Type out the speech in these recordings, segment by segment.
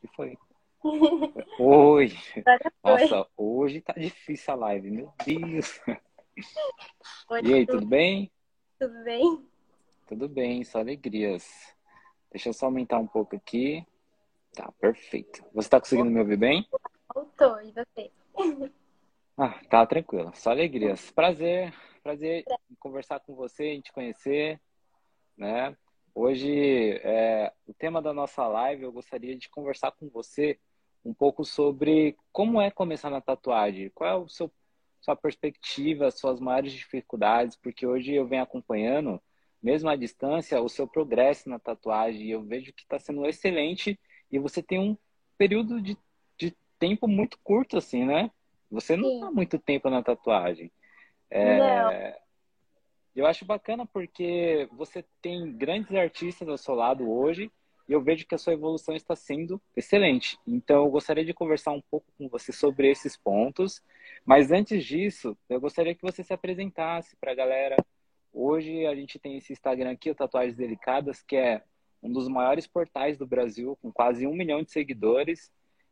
que foi? Oi! Nossa, hoje tá difícil a live, meu Deus! Oi, E aí, tudo bem? tudo bem? Tudo bem, só alegrias. Deixa eu só aumentar um pouco aqui. Tá, perfeito. Você tá conseguindo me ouvir bem? Voltou, e você? Ah, tá tranquilo, só alegrias. Prazer, prazer em conversar com você, em te conhecer, né? Hoje, é, o tema da nossa live, eu gostaria de conversar com você um pouco sobre como é começar na tatuagem. Qual é o seu sua perspectiva, suas maiores dificuldades, porque hoje eu venho acompanhando, mesmo à distância, o seu progresso na tatuagem. E eu vejo que está sendo excelente e você tem um período de, de tempo muito curto, assim, né? Você não está muito tempo na tatuagem. É, eu acho bacana porque você tem grandes artistas ao seu lado hoje e eu vejo que a sua evolução está sendo excelente. Então, eu gostaria de conversar um pouco com você sobre esses pontos. Mas antes disso, eu gostaria que você se apresentasse para a galera. Hoje a gente tem esse Instagram aqui, o Tatuagens Delicadas, que é um dos maiores portais do Brasil, com quase um milhão de seguidores.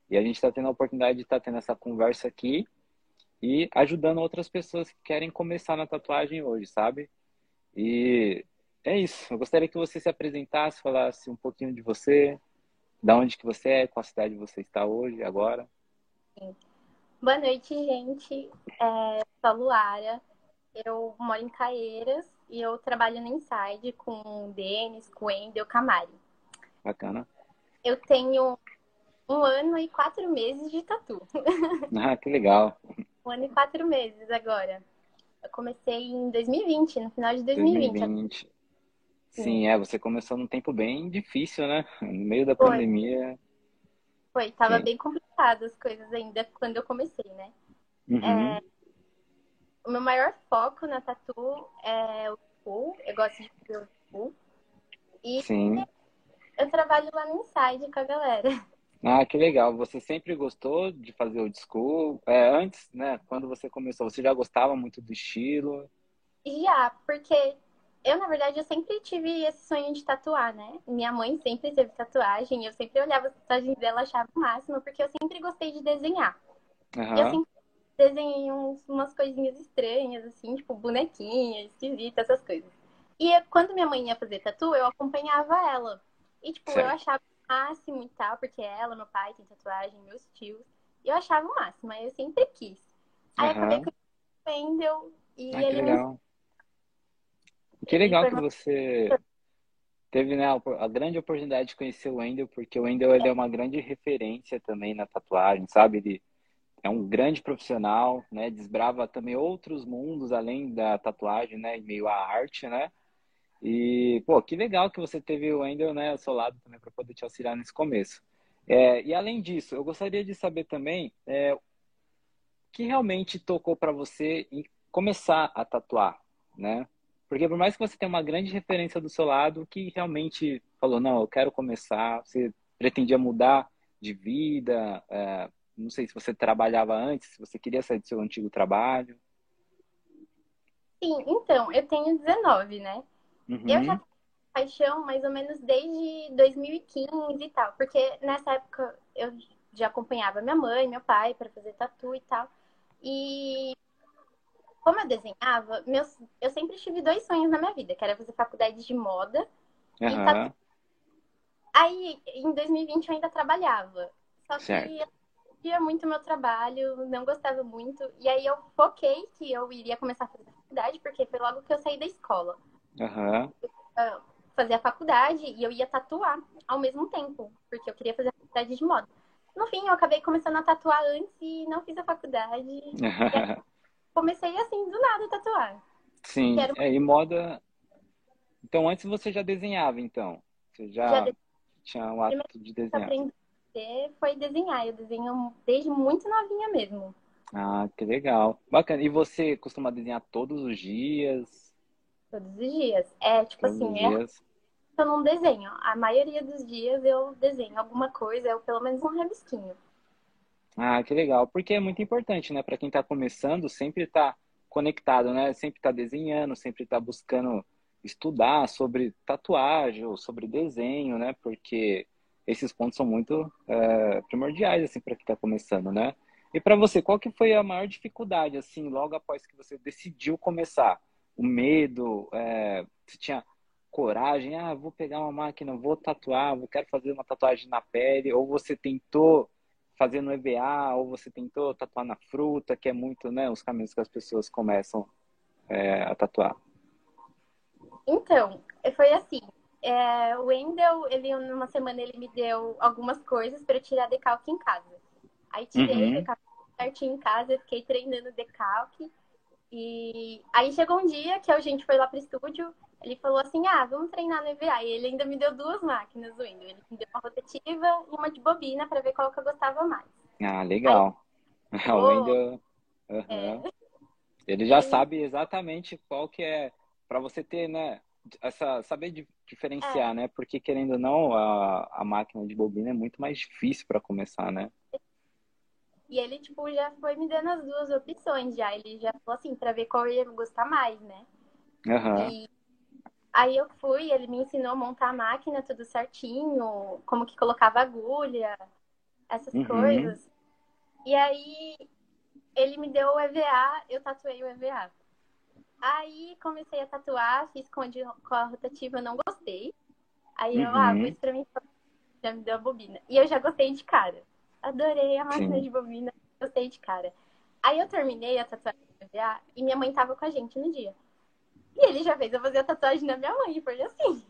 E a gente está tendo a oportunidade de estar tendo essa conversa aqui e ajudando outras pessoas que querem começar na tatuagem hoje, sabe? E é isso. Eu gostaria que você se apresentasse, falasse um pouquinho de você, da onde que você é, qual cidade você está hoje, agora. Boa noite, gente. É, sou a Luara. Eu moro em Caeiras e eu trabalho no Inside com o Denis, com o Endel Camari. Bacana. Eu tenho um ano e quatro meses de tatu. Ah, que legal. Um ano e quatro meses agora. Eu comecei em 2020, no final de 2020. 2020. Sim, é, você começou num tempo bem difícil, né? No meio da Foi. pandemia. Foi, tava Sim. bem complicado as coisas ainda quando eu comecei, né? Uhum. O meu maior foco na tatu é o full. Eu gosto de fazer o full. E Sim. eu trabalho lá no Inside com a galera. Ah, que legal. Você sempre gostou de fazer old school? É, antes, né? Quando você começou, você já gostava muito do estilo? E já, porque eu, na verdade, eu sempre tive esse sonho de tatuar, né? Minha mãe sempre teve tatuagem, eu sempre olhava as tatuagens dela, achava o máximo, porque eu sempre gostei de desenhar. E eu sempre desenhei uns- umas coisinhas estranhas, assim, tipo bonequinha, esquisita, essas coisas. E eu- quando minha mãe ia fazer tatu, eu acompanhava ela. E, tipo, eu Certo. achava o máximo e tal, porque ela, meu pai tem tatuagem, meus tios. E eu achava o máximo, aí eu sempre quis. Aí Aham. acabei conhecendo o e Ah, que ele me legal. Que legal que você teve, né, a a grande oportunidade de conhecer o Wendel, porque o Wendel ele é uma grande referência também na tatuagem, sabe? Ele é um grande profissional, né? Desbrava também outros mundos além da tatuagem, né? Meio à arte, né? E, pô, que legal que você teve o Wendel, né, ao seu lado também para poder te auxiliar nesse começo. É, e além disso, eu gostaria de saber também é, que realmente tocou para você começar a tatuar, né? Porque por mais que você tenha uma grande referência do seu lado, o que realmente falou, não, eu quero começar, você pretendia mudar de vida, é, não sei se você trabalhava antes, se você queria sair do seu antigo trabalho. Sim, então, eu tenho 19, né? Uhum. Eu já tenho paixão mais ou menos desde 2015 e tal, porque nessa época eu já acompanhava minha mãe, meu pai para fazer tatu e tal. E como eu desenhava, meus, eu sempre tive dois sonhos na minha vida, que era fazer faculdade de moda. Aham. Aí, em 2020 eu ainda trabalhava. Só que Certo. eu via muito meu trabalho, não gostava muito. E aí eu foquei que eu iria começar a fazer faculdade, porque foi logo que eu saí da escola. Aham. fazer a faculdade e eu ia tatuar ao mesmo tempo, porque eu queria fazer a faculdade de moda. No fim, eu acabei começando a tatuar antes e não fiz a faculdade. Comecei assim, do nada, a tatuar. Sim, Quero- é, e moda. Então, antes você já desenhava, então? Você já, Já de- tinha o hábito de desenhar? Aprendi foi desenhar. Eu desenho desde muito novinha mesmo. Ah, que legal. Bacana. E você costuma desenhar todos os dias? Todos os dias. É, tipo Todos assim, é, eu não desenho. A maioria dos dias eu desenho alguma coisa, ou pelo menos um rabisquinho. Ah, que legal. Porque é muito importante, né? Para quem está começando, sempre estar conectado, né? Sempre estar desenhando, sempre estar buscando estudar sobre tatuagem ou sobre desenho, né? Porque esses pontos são muito é, primordiais assim para quem está começando, né? E para você, qual que foi a maior dificuldade assim, logo após que você decidiu começar? O medo, é, você tinha coragem, ah, vou pegar uma máquina, vou tatuar, vou quero fazer uma tatuagem na pele, ou você tentou fazer no EVA, ou você tentou tatuar na fruta, que é muito, né, os caminhos que as pessoas começam é, a tatuar. Então, foi assim, é, o Wendel, ele numa semana ele me deu algumas coisas para tirar decalque em casa. Aí tirei uhum. o decalque certinho em casa, fiquei treinando decalque. E aí chegou um dia que a gente foi lá pro estúdio, ele falou assim, ah, vamos treinar no EVA. E ele ainda me deu duas máquinas do Wendel. Ele me deu uma rotativa e uma de bobina para ver qual que eu gostava mais. Ah, legal. Aí, o Wendel... Uhum. É. Ele já sabe exatamente qual que é, para você ter, né, essa, saber diferenciar, é. né? Porque querendo ou não, a, a máquina de bobina é muito mais difícil para começar, né? E ele, tipo, já foi me dando as duas opções já. Ele já falou assim, pra ver qual eu ia gostar mais, né? Uhum. E aí eu fui, ele me ensinou a montar a máquina tudo certinho, como que colocava agulha, essas uhum. coisas. E aí ele me deu o EVA, eu tatuei o EVA. Aí comecei a tatuar, fiz com a, rotativa, não gostei. Aí uhum. eu, ah, vou uhum. experimentar. Já me deu a bobina. E eu já gostei de cara. Adorei a máquina Sim. de bobina, gostei de cara. Aí eu terminei a tatuagem e minha mãe tava com a gente no dia. E ele já fez eu fazer a tatuagem na minha mãe, foi assim.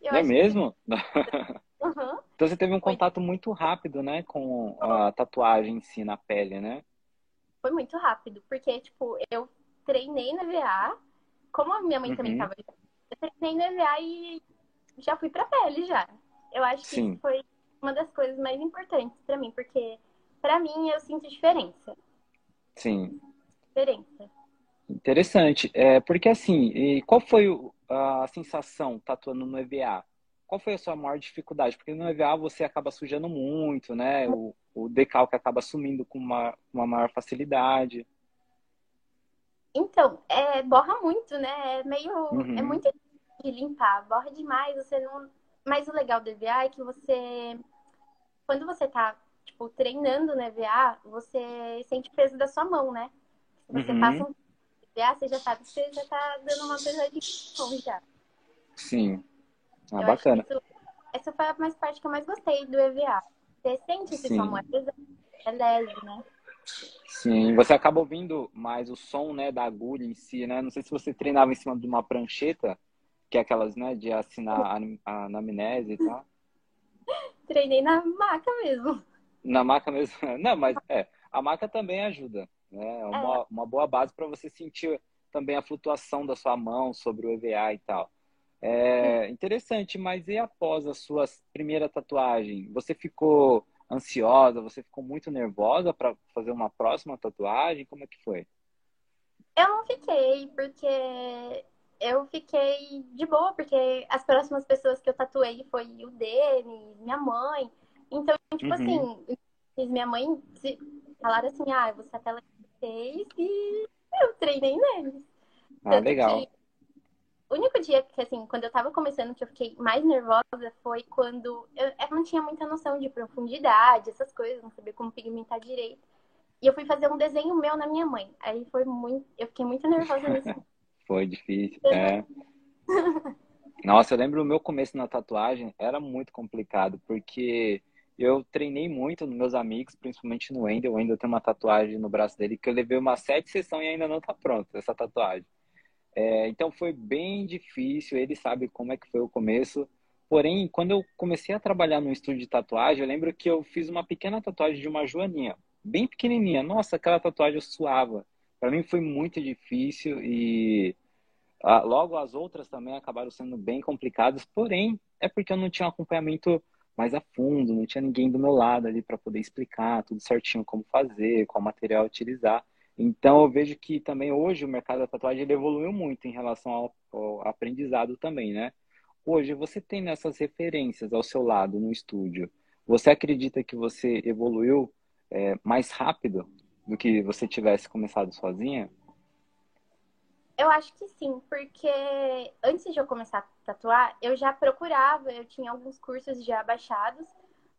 Eu é mesmo? Que... Uhum. Então você teve um contato muito rápido, né, com a tatuagem em si na pele, né? Foi muito rápido, porque, tipo, eu treinei na VA, como a minha mãe uhum. também tava, eu treinei na VA e já fui pra pele já. Eu acho que Sim. foi uma das coisas mais importantes para mim, porque para mim eu sinto diferença. Sim. Diferença. Interessante. É, porque assim, qual foi a sensação tatuando no EVA? Qual foi a sua maior dificuldade? Porque no EVA você acaba sujando muito, né? O, o decalque acaba sumindo com uma, uma maior facilidade. Então, é, borra muito, né? É meio. É uhum. É muito de limpar, borra demais, você não. Mas o legal do EVA é que você quando você tá, tipo, treinando no EVA, você sente o peso da sua mão, né? Se você uhum. passa um EVA, você já sabe que você já tá dando uma pesadinha já. Sim. Ah, eu bacana. Isso, essa foi a mais parte que eu mais gostei do EVA. Você sente se sua mão é pesada, é leve, né? Sim, você acaba ouvindo mais o som, né, da agulha em si, né? Não sei se você treinava em cima de uma prancheta, que é aquelas, né, de assinar a anamnese e tal. Treinei na maca mesmo. Na maca mesmo. Não, mas é, a maca também ajuda. Né? É uma, é. uma boa base para você sentir também a flutuação da sua mão sobre o EVA e tal. É interessante, mas e após a sua primeira tatuagem? Você ficou ansiosa? Você ficou muito nervosa para fazer uma próxima tatuagem? Como é que foi? Eu não fiquei, porque eu fiquei de boa, porque as próximas pessoas que eu tatuei foi o Denis, minha mãe. Então, tipo uhum. assim, minha mãe falaram assim, ah, você até fez e eu treinei neles. Ah, legal. Que, o único dia que, assim, quando eu tava começando, que eu fiquei mais nervosa foi quando eu, eu não tinha muita noção de profundidade, essas coisas, não sabia como pigmentar direito. E eu fui fazer um desenho meu na minha mãe. Aí foi muito. Eu fiquei muito nervosa nisso. Foi difícil, é. Nossa, eu lembro o meu começo na tatuagem era muito complicado, porque eu treinei muito nos meus amigos, principalmente no Wendel. O Wendel tem uma tatuagem no braço dele que eu levei uma sete sessão e ainda não tá pronta essa tatuagem. É, então foi bem difícil, ele sabe como é que foi o começo. Porém, quando eu comecei a trabalhar no estúdio de tatuagem, eu lembro que eu fiz uma pequena tatuagem de uma joaninha, bem pequenininha. Nossa, aquela tatuagem eu suava. Para mim foi muito difícil e ah, logo as outras também acabaram sendo bem complicadas, porém é porque eu não tinha um acompanhamento mais a fundo, não tinha ninguém do meu lado ali para poder explicar tudo certinho como fazer, qual material utilizar. Então eu vejo que também hoje o mercado da tatuagem ele evoluiu muito em relação ao, ao aprendizado também, né? Hoje você tem nessas referências ao seu lado no estúdio. Você acredita que você evoluiu é, mais rápido do que você tivesse começado sozinha? Eu acho que sim, porque antes de eu começar a tatuar, eu já procurava, eu tinha alguns cursos já baixados,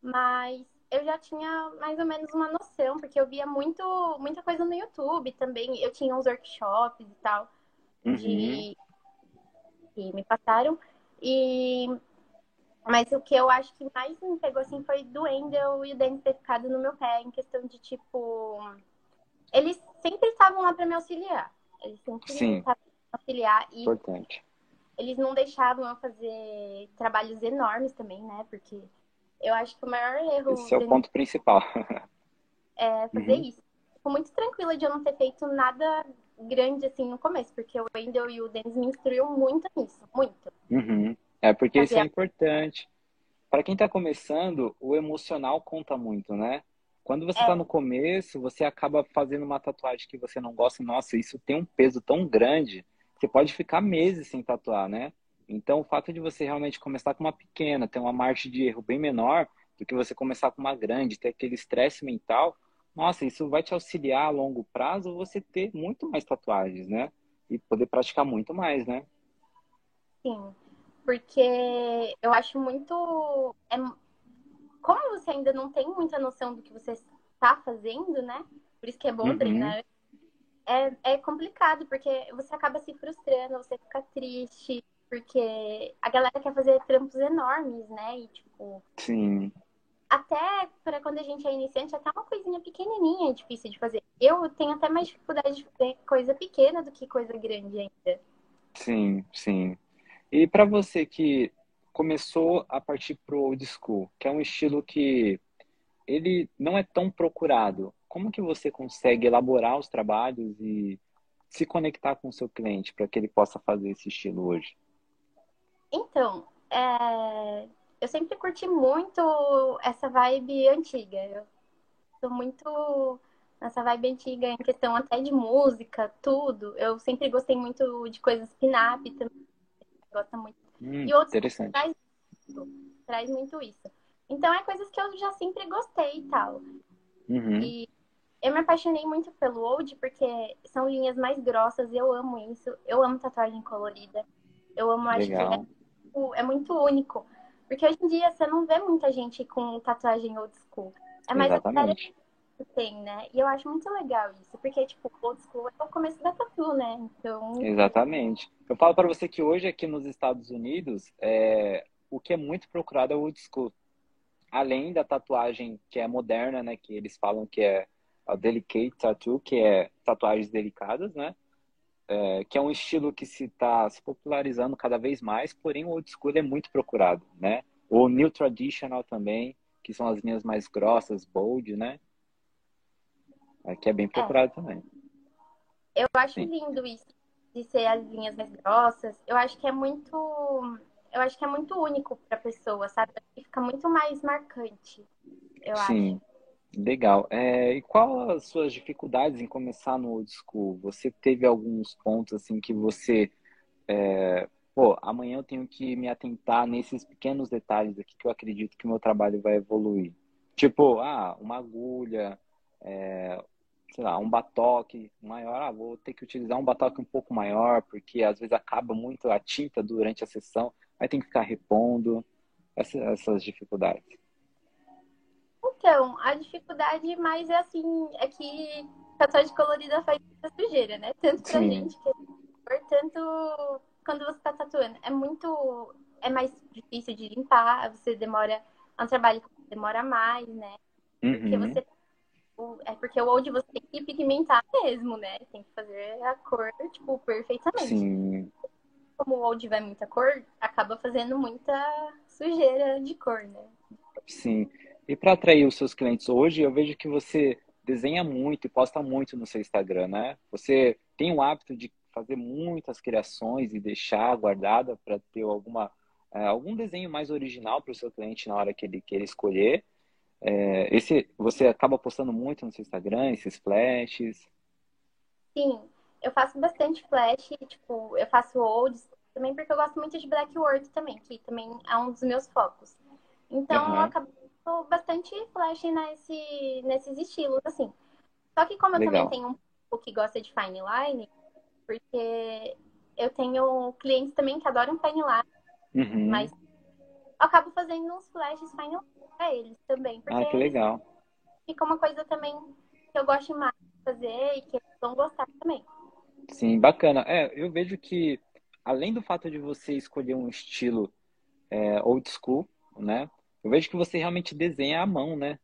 mas eu já tinha mais ou menos uma noção, porque eu via muito, muita coisa no YouTube também. Eu tinha uns workshops e tal uhum. de que me passaram. E mas o que eu acho que mais me pegou assim foi do Wendel e o Denis ter ficado no meu pé, em questão de tipo. Eles sempre estavam lá para me auxiliar. Eles sempre Sim. estavam auxiliar. E Importante. Eles não deixavam eu fazer trabalhos enormes também, né? Porque eu acho que o maior erro. Esse é o ponto principal. é fazer uhum. isso. Fico muito tranquila de eu não ter feito nada grande assim no começo, porque o Wendel e o Denis me instruíram muito nisso, muito. Uhum. É porque isso é importante. Para quem está começando, o emocional conta muito, né? Quando você está é. no começo, você acaba fazendo uma tatuagem que você não gosta, nossa, isso tem um peso tão grande, você pode ficar meses sem tatuar, né? Então, o fato de você realmente começar com uma pequena, ter uma margem de erro bem menor do que você começar com uma grande, ter aquele estresse mental, nossa, isso vai te auxiliar a longo prazo você ter muito mais tatuagens, né? E poder praticar muito mais, né? Sim, porque eu acho muito. É... Como você ainda não tem muita noção do que você está fazendo, né? Por isso que é bom uhum. treinar. É, é complicado, porque você acaba se frustrando, você fica triste, porque a galera quer fazer trampos enormes, né? E tipo. Sim. Até para quando a gente é iniciante, até uma coisinha pequenininha é difícil de fazer. Eu tenho até mais dificuldade de fazer coisa pequena do que coisa grande ainda. Sim, sim. E para você que começou a partir pro old school, que é um estilo que ele não é tão procurado, como que você consegue elaborar os trabalhos e se conectar com o seu cliente para que ele possa fazer esse estilo hoje? Então, é... eu sempre curti muito essa vibe antiga. Eu sou muito nessa vibe antiga em questão até de música, tudo. Eu sempre gostei muito de coisas pin-up também. Gosta muito. Hum, e outros interessante. Traz, traz muito isso. Então é coisas que eu já sempre gostei e tal. Uhum. E eu me apaixonei muito pelo old porque são linhas mais grossas, eu amo isso. Eu amo tatuagem colorida. Eu amo, acho Legal. que é é muito único. Porque hoje em dia você não vê muita gente com tatuagem old school. É mais Exatamente. Tem, né? E eu acho muito legal isso, porque, tipo, old school é o começo da tatu, né? Então. Exatamente. Eu falo para você que hoje aqui nos Estados Unidos, é... o que é muito procurado é o old school. Além da tatuagem que é moderna, né? Que eles falam que é a delicate tattoo, que é tatuagens delicadas, né? é, que é um estilo que se está se popularizando cada vez mais, porém o old school é muito procurado, né? O new traditional também, que são as linhas mais grossas, bold, né? Que é bem procurado é. também. Eu acho Sim. lindo isso de ser as linhas mais grossas. Eu acho que é muito, eu acho que é muito único para a pessoa, sabe? Fica muito mais marcante. Eu Sim. acho. Legal. É, e qual as suas dificuldades em começar no old school? Você teve alguns pontos assim que você, é, pô, amanhã eu tenho que me atentar nesses pequenos detalhes aqui que eu acredito que o meu trabalho vai evoluir. Tipo, ah, uma agulha, é, sei lá, um batoque maior. Ah, vou ter que utilizar um batoque um pouco maior porque às vezes acaba muito a tinta durante a sessão, aí tem que ficar repondo. Essas, essas dificuldades. Então, a dificuldade mais é assim, é que tatuagem colorida faz muita sujeira, né? Tanto pra Sim. gente que é tanto quando você tá tatuando. É muito. É mais difícil de limpar, você demora. É um trabalho que demora mais, né? Uhum. Porque você. É porque o old você tem que pigmentar mesmo, né? Tem que fazer a cor, tipo, perfeitamente. Sim. Como o old vai muita cor, acaba fazendo muita sujeira de cor, né? Sim. E para atrair os seus clientes hoje, eu vejo que você desenha muito e posta muito no seu Instagram, né? Você tem o hábito de fazer muitas criações e deixar guardada para ter alguma é, algum desenho mais original para o seu cliente na hora que ele queira escolher. É, esse você acaba postando muito no seu Instagram, esses flashes? Sim, eu faço bastante flash, tipo, eu faço olds também porque eu gosto muito de black work também, que também é um dos meus focos. Então uhum. eu acabo bastante flash nesse, nesses estilos, assim. Só que como eu Legal. também tenho um pouco que gosta de fine line, porque eu tenho clientes também que adoram fine line, uhum. mas acabo fazendo uns flashes final pra eles também. ah, que legal. Fica uma coisa também que eu gosto mais de fazer e que eles vão gostar também. Sim, bacana. É, eu vejo que, além do fato de você escolher um estilo é, old school, né? Eu vejo que você realmente desenha à mão, né?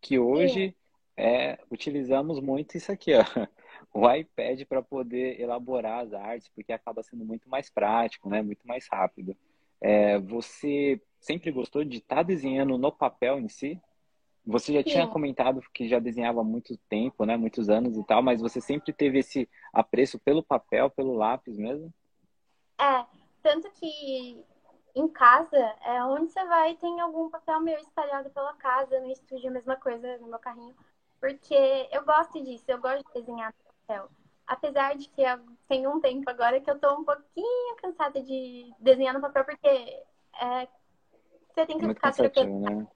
Que hoje é, utilizamos muito isso aqui, ó. O iPad para poder elaborar as artes, porque acaba sendo muito mais prático, né? Muito mais rápido. É, você sempre gostou de estar tá desenhando no papel em si? Você já tinha comentado que já desenhava há muito tempo, né? Muitos anos e tal, mas você sempre teve esse apreço pelo papel, pelo lápis mesmo? É, tanto que em casa, é onde você vai, tem algum papel meu espalhado pela casa, no estúdio, a mesma coisa no meu carrinho. Porque eu gosto disso, eu gosto de desenhar no papel. Apesar de que tem um tempo agora que eu tô um pouquinho cansada de desenhar no papel, porque é, você tem que Muito ficar trocando. Né?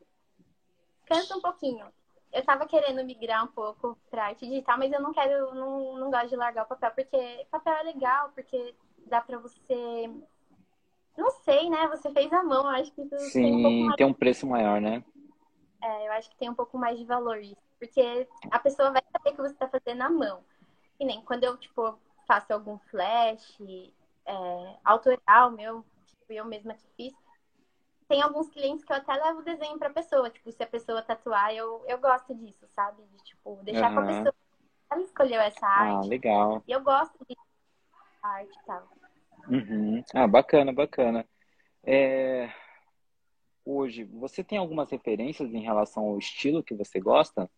Cansa um pouquinho. Eu tava querendo migrar um pouco pra arte digital, mas eu não quero, não, não gosto de largar o papel, porque papel é legal, porque dá pra você não sei, né? Você fez a mão, acho que isso Sim, tem um, pouco mais... tem um preço maior, né? É, eu acho que tem um pouco mais de valor isso. Porque a pessoa vai saber que você está fazendo a mão. E nem quando eu, tipo, faço algum flash é, autoral meu, tipo, eu mesma que fiz, tem alguns clientes que eu até levo o desenho pra pessoa. Tipo, se a pessoa tatuar, eu, eu gosto disso, sabe? De, tipo, deixar uhum. com a pessoa. Ela escolheu essa ah, arte. Ah, legal. E eu gosto de arte e tal. Uhum. Ah, bacana, bacana. É... Hoje, você tem algumas referências em relação ao estilo que você gosta?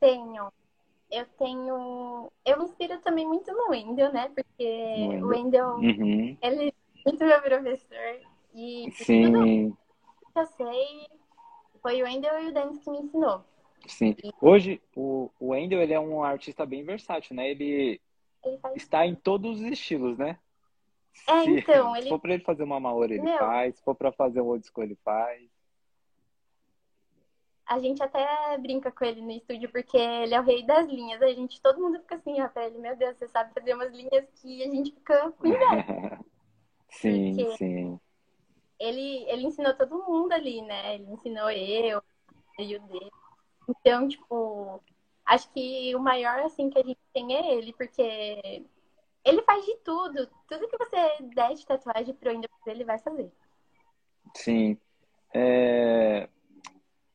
Tenho. Eu tenho. Eu me inspiro também muito no Wendel, né? Porque o Wendel, uhum. ele é muito meu professor. E Sim. tudo que eu sei foi o Wendel e o Dennis que me ensinou. Sim. Hoje, o, o Wendel, ele é um artista bem versátil, né? Ele, faz... está em todos os estilos, né? É, se, então. Ele... Se for pra ele fazer uma Maori, ele Meu... faz. Se for pra fazer um old school, ele faz. A gente até brinca com ele no estúdio porque ele é o rei das linhas. A gente, todo mundo fica assim, ó, pra ele, meu Deus, você sabe fazer umas linhas que a gente fica com inveja. sim, porque sim. Ele, ele ensinou todo mundo ali, né? Ele ensinou eu, e o dele. Então, tipo, acho que o maior, assim, que a gente tem é ele, porque ele faz de tudo. Tudo que você der de tatuagem pro Wendel, ele vai fazer. Sim. É...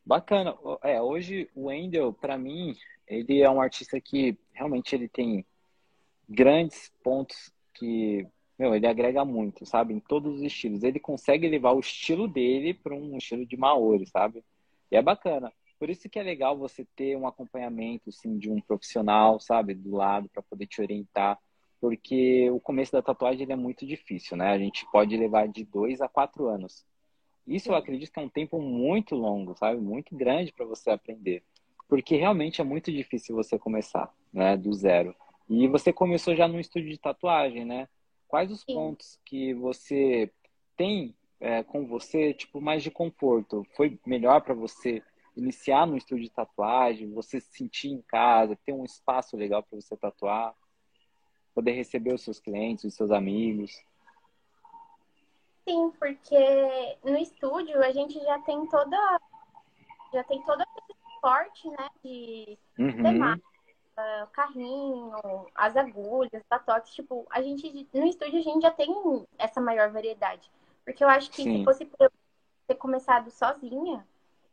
Bacana. É, hoje o Wendel, para mim, ele é um artista que realmente ele tem grandes pontos que, meu, ele agrega muito, sabe? Em todos os estilos. Ele consegue levar o estilo dele para um estilo de Maori, sabe? E é bacana. Por isso que é legal você ter um acompanhamento assim, de um profissional, sabe, do lado para poder te orientar, porque o começo da tatuagem ele é muito difícil, né? A gente pode levar de dois a quatro anos. Isso eu acredito que é um tempo muito longo, sabe? Muito grande para você aprender, porque realmente é muito difícil você começar, né, do zero. E você começou já no estúdio de tatuagem, né? Quais os Sim. pontos que você tem é, com você, tipo, mais de conforto? Foi melhor para você iniciar no estúdio de tatuagem, você se sentir em casa, ter um espaço legal para você tatuar, poder receber os seus clientes, os seus amigos. Sim, porque no estúdio a gente já tem toda já tem todo esse suporte, né, de uhum. temática, carrinho, as agulhas, batoques, tipo, a gente no estúdio a gente já tem essa maior variedade. Porque eu acho que Sim. se fosse pra eu ter começado sozinha,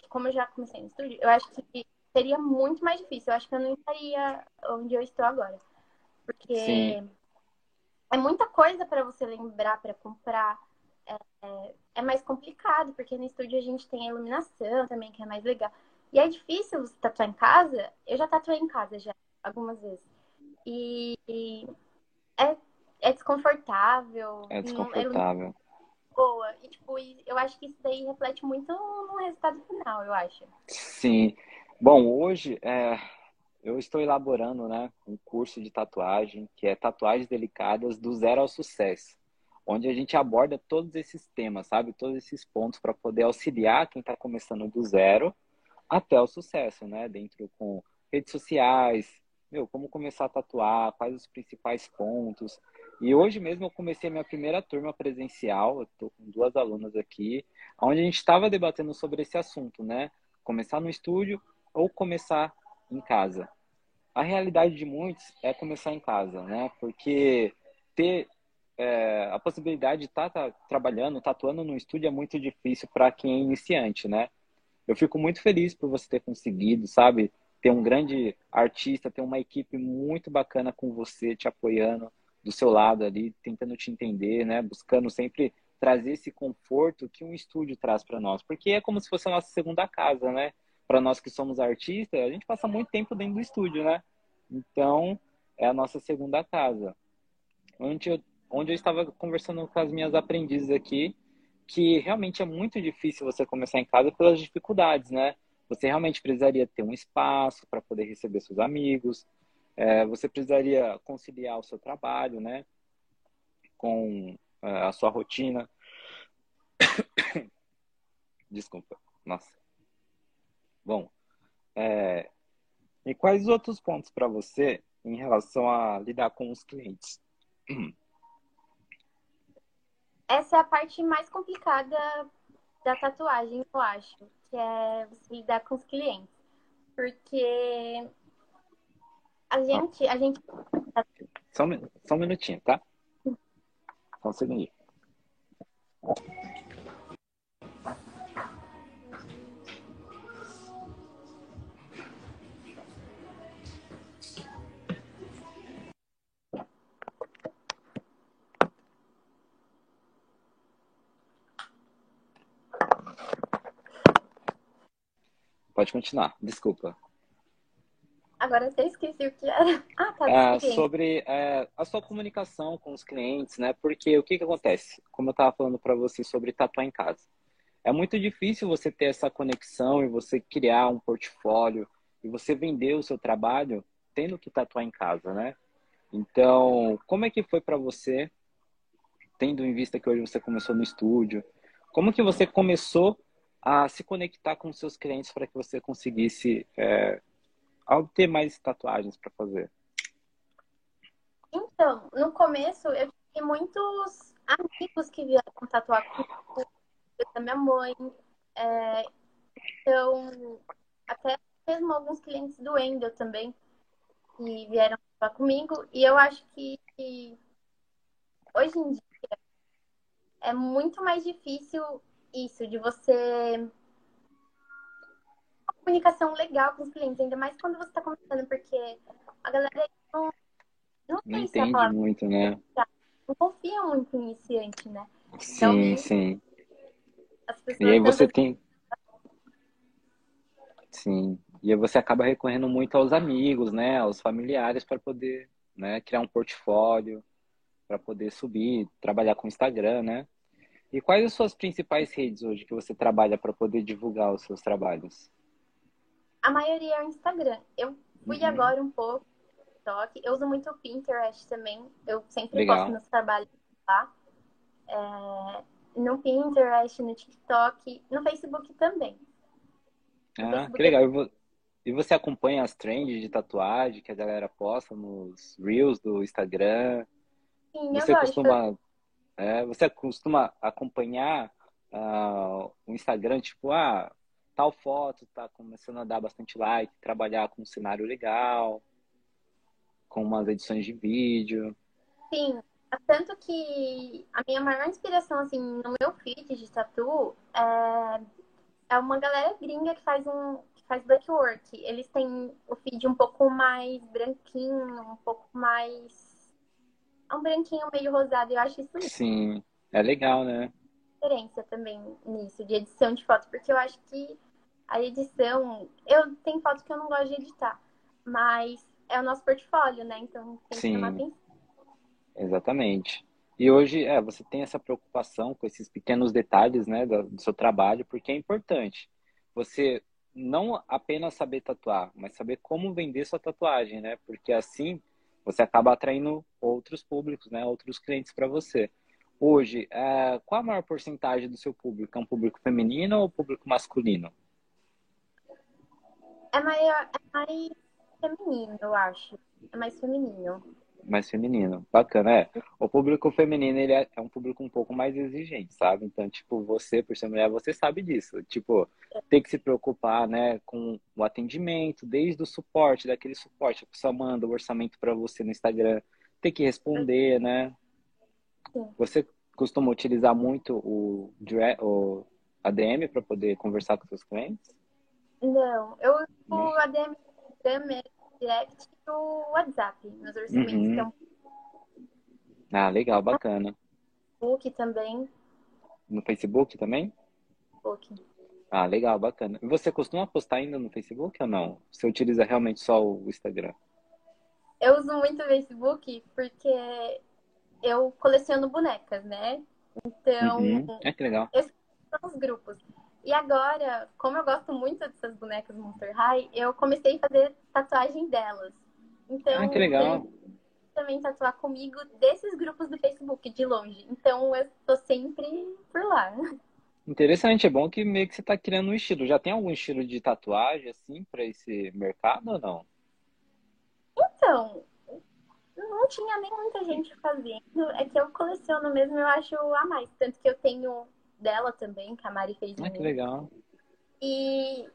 como eu já comecei no estúdio, eu acho que seria muito mais difícil. Eu acho que eu não estaria onde eu estou agora. Porque Sim. é muita coisa para você lembrar, para comprar. É, é, é, mais complicado, porque no estúdio a gente tem a iluminação também, que é mais legal. E é difícil você tatuar em casa. Eu já tatuei em casa já, algumas vezes. E, e é, é desconfortável. É desconfortável boa. E, tipo, eu acho que isso daí reflete muito no resultado final, eu acho. Sim. Bom, hoje é, eu estou elaborando né, um curso de tatuagem, que é Tatuagens Delicadas do Zero ao Sucesso, onde a gente aborda todos esses temas, sabe? Todos esses pontos para poder auxiliar quem está começando do zero até o sucesso, né? Dentro com redes sociais, meu, como começar a tatuar, quais os principais pontos. E hoje mesmo eu comecei a minha primeira turma presencial, estou com duas alunas aqui, onde a gente estava debatendo sobre esse assunto, né? Começar no estúdio ou começar em casa. A realidade de muitos é começar em casa, né? Porque ter é, a possibilidade de estar tá, tá, trabalhando, tatuando no estúdio é muito difícil para quem é iniciante, né? Eu fico muito feliz por você ter conseguido, sabe? Ter um grande artista, ter uma equipe muito bacana com você, te apoiando do seu lado ali, tentando te entender, né? Buscando sempre trazer esse conforto que um estúdio traz para nós, porque é como se fosse a nossa segunda casa, né? Para nós que somos artistas, a gente passa muito tempo dentro do estúdio, né? Então, é a nossa segunda casa. Onde eu, onde eu estava conversando com as minhas aprendizes aqui, que realmente é muito difícil você começar em casa pelas dificuldades, né? Você realmente precisaria ter um espaço para poder receber seus amigos, é, você precisaria conciliar o seu trabalho, né, com é, a sua rotina. Desculpa, nossa. Bom, é, e quais outros pontos para você em relação a lidar com os clientes? Essa é a parte mais complicada da tatuagem, eu acho, que é você lidar com os clientes. Porque a gente, a gente. Só um, só um minutinho, tá? Só um segundinho. Pode continuar, desculpa. Agora até esqueci o que era. Ah, tá. É, sobre é, a sua comunicação com os clientes, né? Porque o que, que acontece? Como eu estava falando para você sobre tatuar em casa. É muito difícil você ter essa conexão e você criar um portfólio e você vender o seu trabalho tendo que tatuar em casa, né? Então, como é que foi para você, tendo em vista que hoje você começou no estúdio, como que você começou a se conectar com seus clientes para que você conseguisse é, mais tatuagens para fazer? Então, no começo eu tive muitos amigos que vieram tatuar comigo, da minha mãe. É, então, até mesmo alguns clientes do Endel também, que vieram tatuar comigo. E eu acho que, que hoje em dia é muito mais difícil isso, de você comunicação legal com os clientes, ainda mais quando você está começando, porque a galera não, não, não entende palavra, muito, né? Não confia muito em iniciante, né? Sim, então, sim. E aí você tem. Sim. E aí você acaba recorrendo muito aos amigos, né? Aos familiares para poder né? criar um portfólio, para poder subir, trabalhar com o Instagram, né? E quais as suas principais redes hoje que você trabalha para poder divulgar os seus trabalhos? A maioria é o Instagram. Eu fui uhum. agora um pouco no TikTok. Eu uso muito o Pinterest também. Eu sempre Legal. posto meus trabalhos lá. É, no Pinterest, no TikTok, no Facebook também. No ah, Facebook que legal. E você acompanha as trends de tatuagem que a galera posta nos Reels do Instagram? Sim, você eu costuma, gosto. É, você costuma acompanhar uh, o Instagram, tipo, ah, tal foto tá começando a dar bastante like, trabalhar com um cenário legal, com umas edições de vídeo. Sim, tanto que a minha maior inspiração, assim, no meu feed de tatu é, é uma galera gringa que faz um que faz blackwork. Eles têm o feed um pouco mais branquinho, um pouco mais. É um branquinho meio rosado, eu acho isso Sim, é legal, né? Diferença também nisso, de edição de foto, porque eu acho que a edição, eu tenho fotos que eu não gosto de editar, mas é o nosso portfólio, né? Então tem Sim. que chamar atenção. Exatamente. E hoje, é, você tem essa preocupação com esses pequenos detalhes, né, do, do seu trabalho, porque é importante. Você não apenas saber tatuar, mas saber como vender sua tatuagem, né? Porque assim você acaba atraindo outros públicos, né? Outros clientes para você. Hoje, é, qual a maior porcentagem do seu público? É um público feminino ou público masculino? É maior, é mais feminino, eu acho. É mais feminino. Mais feminino, bacana, é. O público feminino, ele é, é, um público um pouco mais exigente, sabe? Então, tipo, você, por ser mulher, você sabe disso. Tipo, tem que se preocupar, né, com o atendimento, desde o suporte, daquele suporte. A pessoa manda o orçamento para você no Instagram, tem que responder, né? Você costuma utilizar muito o, o ADM para poder conversar com seus clientes? Não, eu uso o ADM direct no WhatsApp, nos orçamentos. Uhum. Então... Ah, legal, bacana. Facebook também. No Facebook também? Facebook. Ah, legal, bacana. E você costuma postar ainda no Facebook ou não? Você utiliza realmente só o Instagram? Eu uso muito o Facebook porque eu coleciono bonecas, né? Então. Uhum. É que legal. Esses são os grupos. E agora, como eu gosto muito dessas bonecas Monster High, eu comecei a fazer tatuagem delas. Então, ah, que legal. também tatuar comigo desses grupos do Facebook, de longe. Então, eu tô sempre por lá. Interessante, é bom que meio que você tá criando um estilo. Já tem algum estilo de tatuagem, assim, para esse mercado ou não? Então, não tinha nem muita gente fazendo. É que eu coleciono mesmo, eu acho a mais. Tanto que eu tenho dela também, que a Mari fez. Ah, que legal. E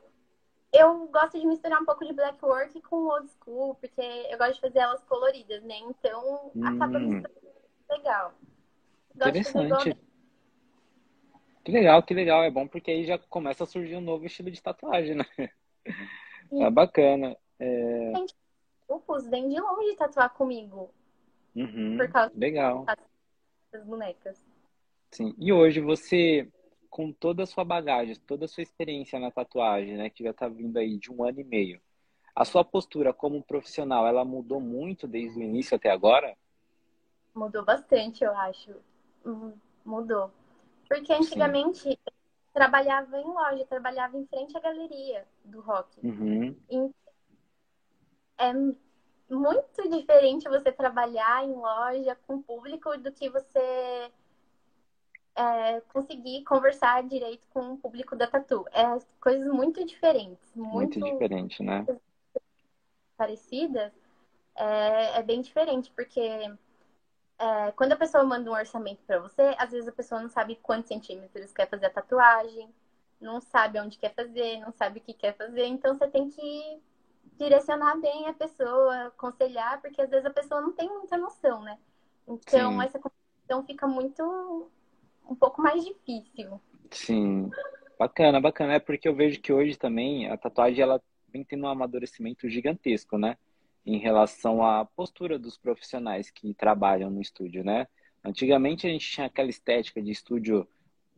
eu gosto de misturar um pouco de black work com old school, porque eu gosto de fazer elas coloridas, né? Então hum. acaba misturando legal. Gosto Interessante. Que legal, que legal. É bom porque aí já começa a surgir um novo estilo de tatuagem, né? Sim. É bacana. É... Gente, grupos vem de longe tatuar comigo. Uhum. Por causa legal. das bonecas. Sim. E hoje você, com toda a sua bagagem, toda a sua experiência na tatuagem, né, que já está vindo aí de um ano e meio, a sua postura como profissional, ela mudou muito desde o início até agora? Mudou bastante, eu acho. Hum, mudou. Porque antigamente Sim. eu trabalhava em loja, trabalhava em frente à galeria do rock. Uhum. é muito diferente você trabalhar em loja com público do que você é, conseguir conversar direito com o público da Tatu. É coisas muito diferentes. Muito, muito diferente, né? Parecidas. É, é bem diferente, porque é, quando a pessoa manda um orçamento para você, às vezes a pessoa não sabe quantos centímetros quer fazer a tatuagem, não sabe onde quer fazer, não sabe o que quer fazer, então você tem que direcionar bem a pessoa, aconselhar, porque às vezes a pessoa não tem muita noção, né? Então Sim. essa conversação fica muito um pouco mais difícil. Sim. Bacana, bacana. É porque eu vejo que hoje também a tatuagem ela vem tendo um amadurecimento gigantesco, né? Em relação à postura dos profissionais que trabalham no estúdio, né? Antigamente a gente tinha aquela estética de estúdio,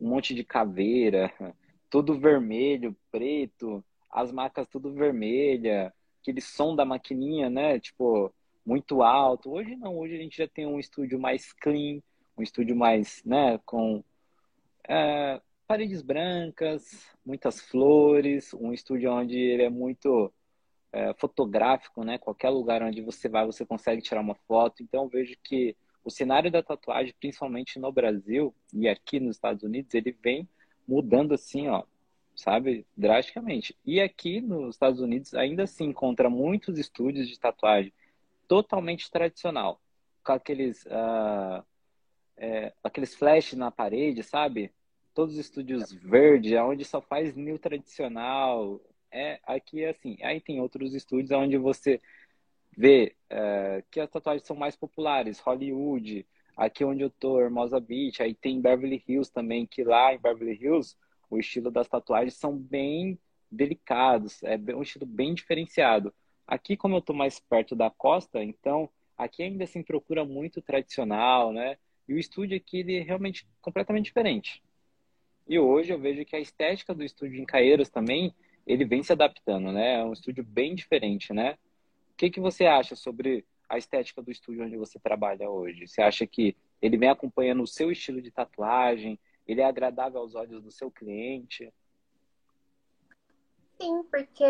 um monte de caveira, tudo vermelho, preto, as macas tudo vermelha, aquele som da maquininha, né? Tipo, muito alto. Hoje não, hoje a gente já tem um estúdio mais clean, um estúdio mais, né, com é, paredes brancas, muitas flores, um estúdio onde ele é muito é, fotográfico, né? Qualquer lugar onde você vai, você consegue tirar uma foto. Então, eu vejo que o cenário da tatuagem, principalmente no Brasil e aqui nos Estados Unidos, ele vem mudando assim, ó, sabe, drasticamente. E aqui nos Estados Unidos ainda se encontra muitos estúdios de tatuagem totalmente tradicional, com aqueles uh, é, aqueles flash na parede, sabe? Todos os estúdios verde, onde só faz new tradicional. É, aqui é assim. Aí tem outros estúdios onde você vê é, que as tatuagens são mais populares, Hollywood, aqui onde eu tô, Hermosa Beach, aí tem Beverly Hills também, que lá em Beverly Hills o estilo das tatuagens são bem delicados, é um estilo bem diferenciado. Aqui, como eu tô mais perto da costa, então aqui ainda assim procura muito tradicional, né? E o estúdio aqui, ele é realmente completamente diferente. E hoje eu vejo que a estética do estúdio em Caeiras também, ele vem se adaptando, né? É um estúdio bem diferente, né? O que, que você acha sobre a estética do estúdio onde você trabalha hoje? Você acha que ele vem acompanhando o seu estilo de tatuagem? Ele é agradável aos olhos do seu cliente? Sim, porque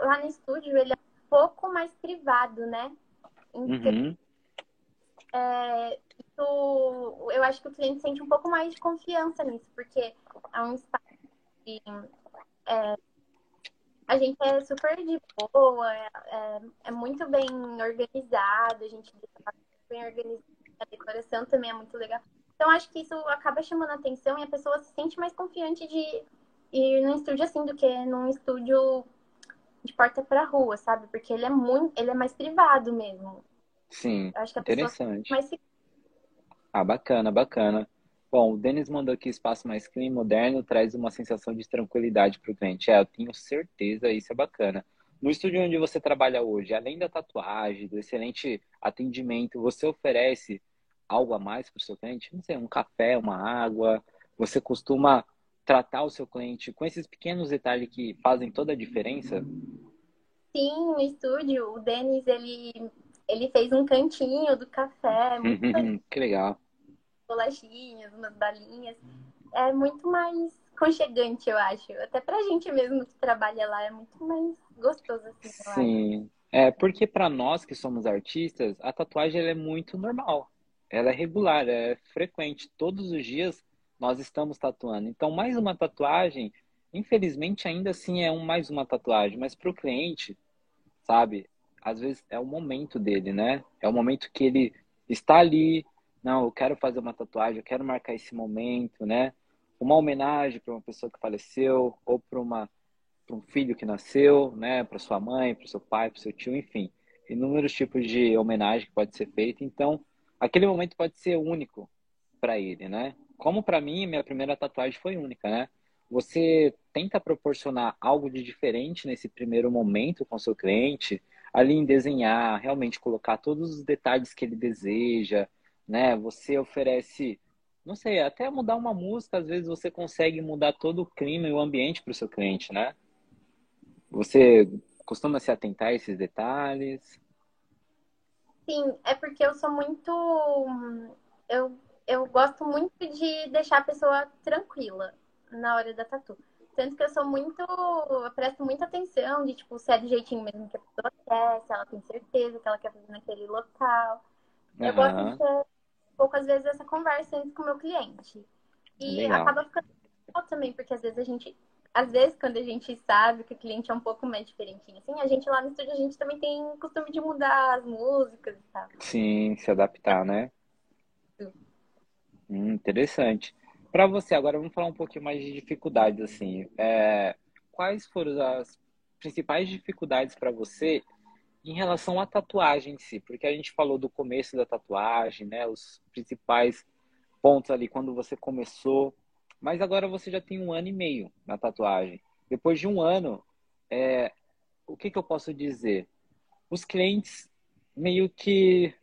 lá no estúdio ele é um pouco mais privado, né? Então, uhum. é, eu acho que o cliente sente um pouco mais de confiança nisso, porque é um espaço que é, a gente é super de boa, é, é, é muito bem organizado, a gente bem organizado, a decoração também é muito legal. Então, acho que isso acaba chamando a atenção e a pessoa se sente mais confiante de ir num estúdio assim do que num estúdio de porta para rua, sabe? Porque ele é muito, ele é mais privado mesmo. Sim, acho que a interessante. Mais... Ah, bacana, bacana. Bom, o Denis mandou aqui espaço mais clean, moderno, traz uma sensação de tranquilidade para o cliente. É, eu tenho certeza, isso é bacana. No estúdio onde você trabalha hoje, além da tatuagem, do excelente atendimento, você oferece algo a mais para o seu cliente? Não sei, um café, uma água. Você costuma tratar o seu cliente com esses pequenos detalhes que fazem toda a diferença? Sim, no estúdio, o Denis, ele, ele fez um cantinho do café. que legal. Bolachinhas, umas balinhas. É muito mais conchegante, eu acho. Até pra gente mesmo que trabalha lá, é muito mais gostoso assim. Sim. É, porque para nós que somos artistas, a tatuagem é muito normal. Ela é regular, é frequente. Todos os dias nós estamos tatuando. Então, mais uma tatuagem, infelizmente, ainda assim é um, mais uma tatuagem, mas para o cliente, sabe? Às vezes é o momento dele, né? É o momento que ele está ali. Não, eu quero fazer uma tatuagem, eu quero marcar esse momento, né? Uma homenagem para uma pessoa que faleceu ou para uma para um filho que nasceu, né? Para sua mãe, para seu pai, para seu tio, enfim, inúmeros tipos de homenagem que pode ser feita. Então, aquele momento pode ser único para ele, né? como para mim, minha primeira tatuagem foi única, né? Você tenta proporcionar algo de diferente nesse primeiro momento com seu cliente, ali em desenhar, realmente colocar todos os detalhes que ele deseja, né? Você oferece, não sei, até mudar uma música, às vezes você consegue mudar todo o clima e o ambiente para o seu cliente, né? Você costuma se atentar a esses detalhes? Sim, é porque eu sou muito. Eu eu gosto muito de deixar a pessoa tranquila na hora da tatu. Tanto que eu sou muito. Eu presto muita atenção de, tipo, se é do jeitinho mesmo que a pessoa quer, se ela tem certeza que ela quer fazer naquele local. Uhum. Eu gosto de ter pouco, às vezes, essa conversa antes com o meu cliente. E Legal. acaba ficando legal também, porque às vezes a gente. Às vezes, quando a gente sabe que o cliente é um pouco mais diferentinho, assim, a gente lá no estúdio, a gente também tem costume de mudar as músicas e tal. Sim, se adaptar, né? Hum, interessante. Para você, agora vamos falar um pouquinho mais de dificuldades, assim. É, quais foram as principais dificuldades para você em relação à tatuagem em si? Porque a gente falou do começo da tatuagem, né? Os principais pontos ali quando você começou. Mas agora você já tem um ano e meio na tatuagem. Depois de um ano, é, o que, que eu posso dizer? Os clientes meio que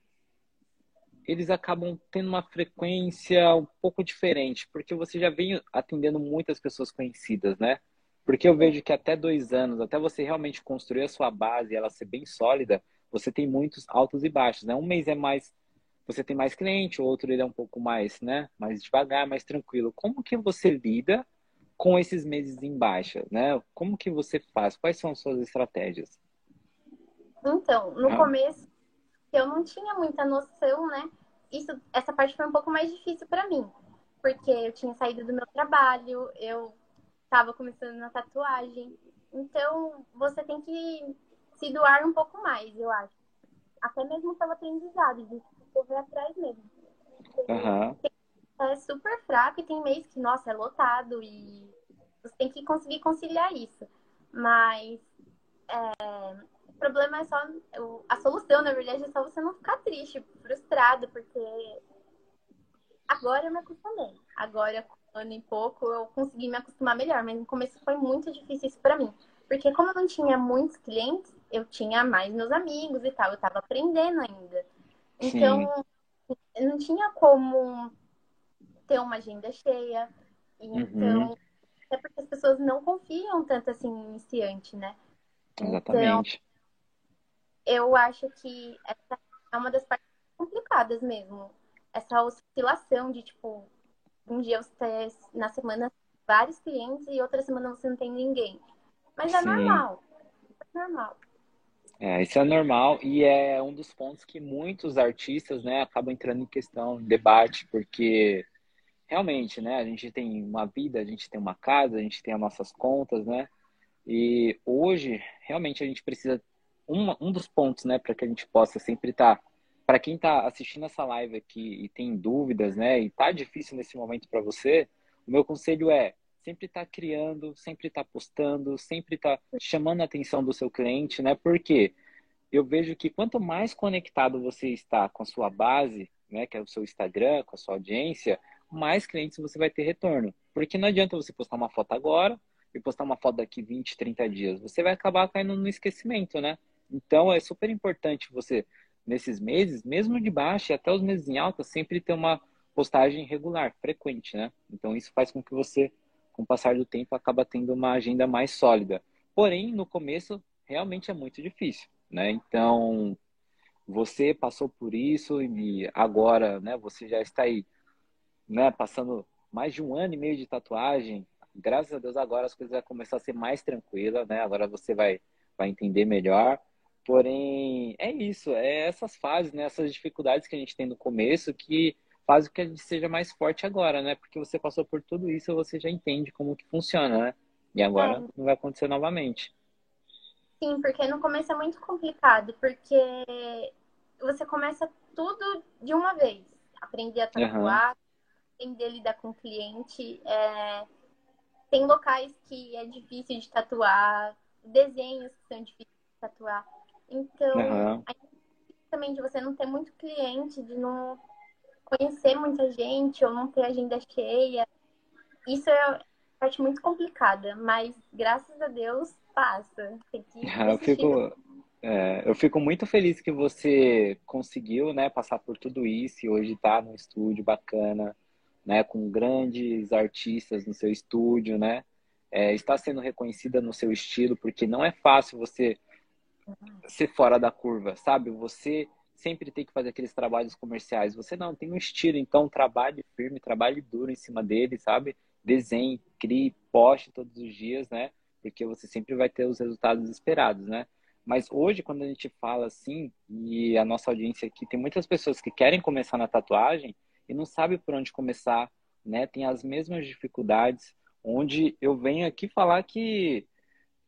eles acabam tendo uma frequência um pouco diferente, porque você já vem atendendo muitas pessoas conhecidas, né? Porque eu vejo que até dois anos, até você realmente construir a sua base e ela ser bem sólida, você tem muitos altos e baixos, né? Um mês é mais, você tem mais cliente, o outro ele é um pouco mais, né? Mais devagar, mais tranquilo. Como que você lida com esses meses em baixa, né? Como que você faz? Quais são as suas estratégias? Então, no ah. começo eu não tinha muita noção, né? isso, essa parte foi um pouco mais difícil para mim, porque eu tinha saído do meu trabalho, eu estava começando na tatuagem, então você tem que se doar um pouco mais, eu acho, até mesmo pelo aprendizado, de correr atrás mesmo. Uhum. É super fraco e tem mês que, nossa, é lotado e você tem que conseguir conciliar isso. Mas é, problema é só. A solução, na verdade, é só você não ficar triste, frustrado, porque agora eu me acostumei. Agora, ano e pouco, eu consegui me acostumar melhor, mas no começo foi muito difícil isso pra mim. Porque como eu não tinha muitos clientes, eu tinha mais meus amigos e tal, eu tava aprendendo ainda. Então, Sim. não tinha como ter uma agenda cheia. Então, uhum. é porque as pessoas não confiam tanto assim em iniciante, né? Exatamente. Então, eu acho que essa é uma das partes complicadas mesmo. Essa oscilação de, tipo, um dia você tem, na semana, vários clientes e outra semana você não tem ninguém. Mas é Sim. normal. É normal. É, isso é normal e é um dos pontos que muitos artistas, né, acabam entrando em questão, em debate, porque realmente, né, a gente tem uma vida, a gente tem uma casa, a gente tem as nossas contas, né, e hoje, realmente, a gente precisa um, um dos pontos, né, para que a gente possa sempre estar tá para quem está assistindo essa live aqui e tem dúvidas, né, e tá difícil nesse momento para você, o meu conselho é sempre estar tá criando, sempre estar tá postando, sempre estar tá chamando a atenção do seu cliente, né? Porque eu vejo que quanto mais conectado você está com a sua base, né, que é o seu Instagram, com a sua audiência, mais clientes você vai ter retorno. Porque não adianta você postar uma foto agora e postar uma foto daqui 20, 30 dias. Você vai acabar caindo no esquecimento, né? Então é super importante você, nesses meses, mesmo de baixa e até os meses em alta, sempre ter uma postagem regular, frequente, né? Então isso faz com que você, com o passar do tempo, acaba tendo uma agenda mais sólida. Porém, no começo, realmente é muito difícil, né? Então, você passou por isso e agora, né, você já está aí, né, passando mais de um ano e meio de tatuagem. Graças a Deus agora as coisas vão começar a ser mais tranquilas, né? Agora você vai vai entender melhor. Porém, é isso, é essas fases, né, essas dificuldades que a gente tem no começo que faz com que a gente seja mais forte agora, né? Porque você passou por tudo isso, você já entende como que funciona, né? E agora é. não vai acontecer novamente. Sim, porque no começo é muito complicado, porque você começa tudo de uma vez. Aprender a tatuar, uhum. aprender a lidar com o cliente. É... Tem locais que é difícil de tatuar, desenhos que são difíceis de tatuar. Então, uhum. também de você não ter muito cliente, de não conhecer muita gente ou não ter agenda cheia. Isso é parte muito complicada, mas graças a Deus passa. Eu fico, é, eu fico muito feliz que você conseguiu, né, passar por tudo isso e hoje está no estúdio bacana, né, com grandes artistas no seu estúdio, né, é, está sendo reconhecida no seu estilo, porque não é fácil você ser fora da curva, sabe? Você sempre tem que fazer aqueles trabalhos comerciais. Você não tem um estilo, então trabalhe firme, trabalhe duro em cima dele, sabe? Desenhe, crie, poste todos os dias, né? Porque você sempre vai ter os resultados esperados, né? Mas hoje, quando a gente fala assim, e a nossa audiência aqui, tem muitas pessoas que querem começar na tatuagem e não sabem por onde começar, né? Tem as mesmas dificuldades, onde eu venho aqui falar que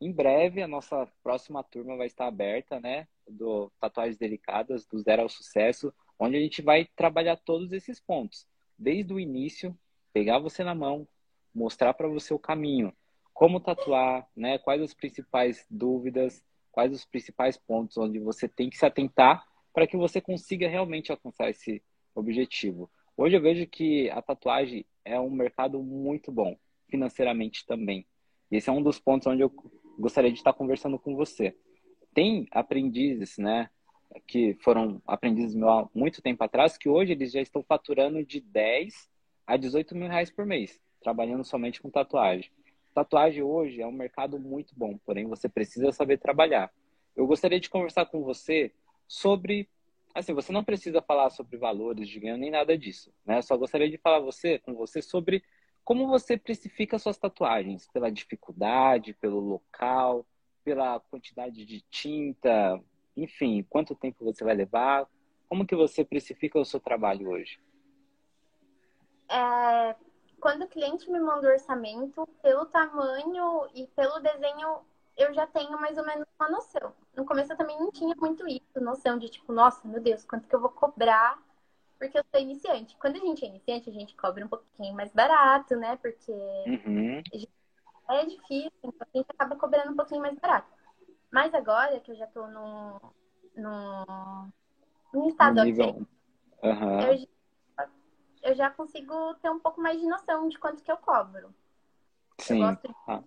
em breve a nossa próxima turma vai estar aberta, né? Do Tatuagens Delicadas, do Zero ao Sucesso, onde a gente vai trabalhar todos esses pontos. Desde o início, pegar você na mão, mostrar para você o caminho, como tatuar, né? Quais as principais dúvidas, quais os principais pontos onde você tem que se atentar para que você consiga realmente alcançar esse objetivo. Hoje eu vejo que a tatuagem é um mercado muito bom, financeiramente também. Esse é um dos pontos onde eu gostaria de estar conversando com você. Tem aprendizes, né, que foram aprendizes meu há muito tempo atrás, que hoje eles já estão faturando de 10 a 18 mil reais por mês, trabalhando somente com tatuagem. Tatuagem hoje é um mercado muito bom, porém você precisa saber trabalhar. Eu gostaria de conversar com você sobre, assim, você não precisa falar sobre valores de ganho nem nada disso, né? Só gostaria de falar você, com você sobre como você precifica suas tatuagens, pela dificuldade, pelo local, pela quantidade de tinta, enfim, quanto tempo você vai levar? Como que você precifica o seu trabalho hoje? É, quando o cliente me manda o orçamento, pelo tamanho e pelo desenho, eu já tenho mais ou menos uma noção. No começo eu também não tinha muito isso, noção de tipo, nossa, meu Deus, quanto que eu vou cobrar porque eu sou iniciante. Quando a gente é iniciante, a gente cobra um pouquinho mais barato, né? Porque uhum. é difícil, então a gente acaba cobrando um pouquinho mais barato. Mas agora que eu já tô no, no, no estado nível... uhum. eu, eu já consigo ter um pouco mais de noção de quanto que eu cobro. Sim. Eu gosto de... ah.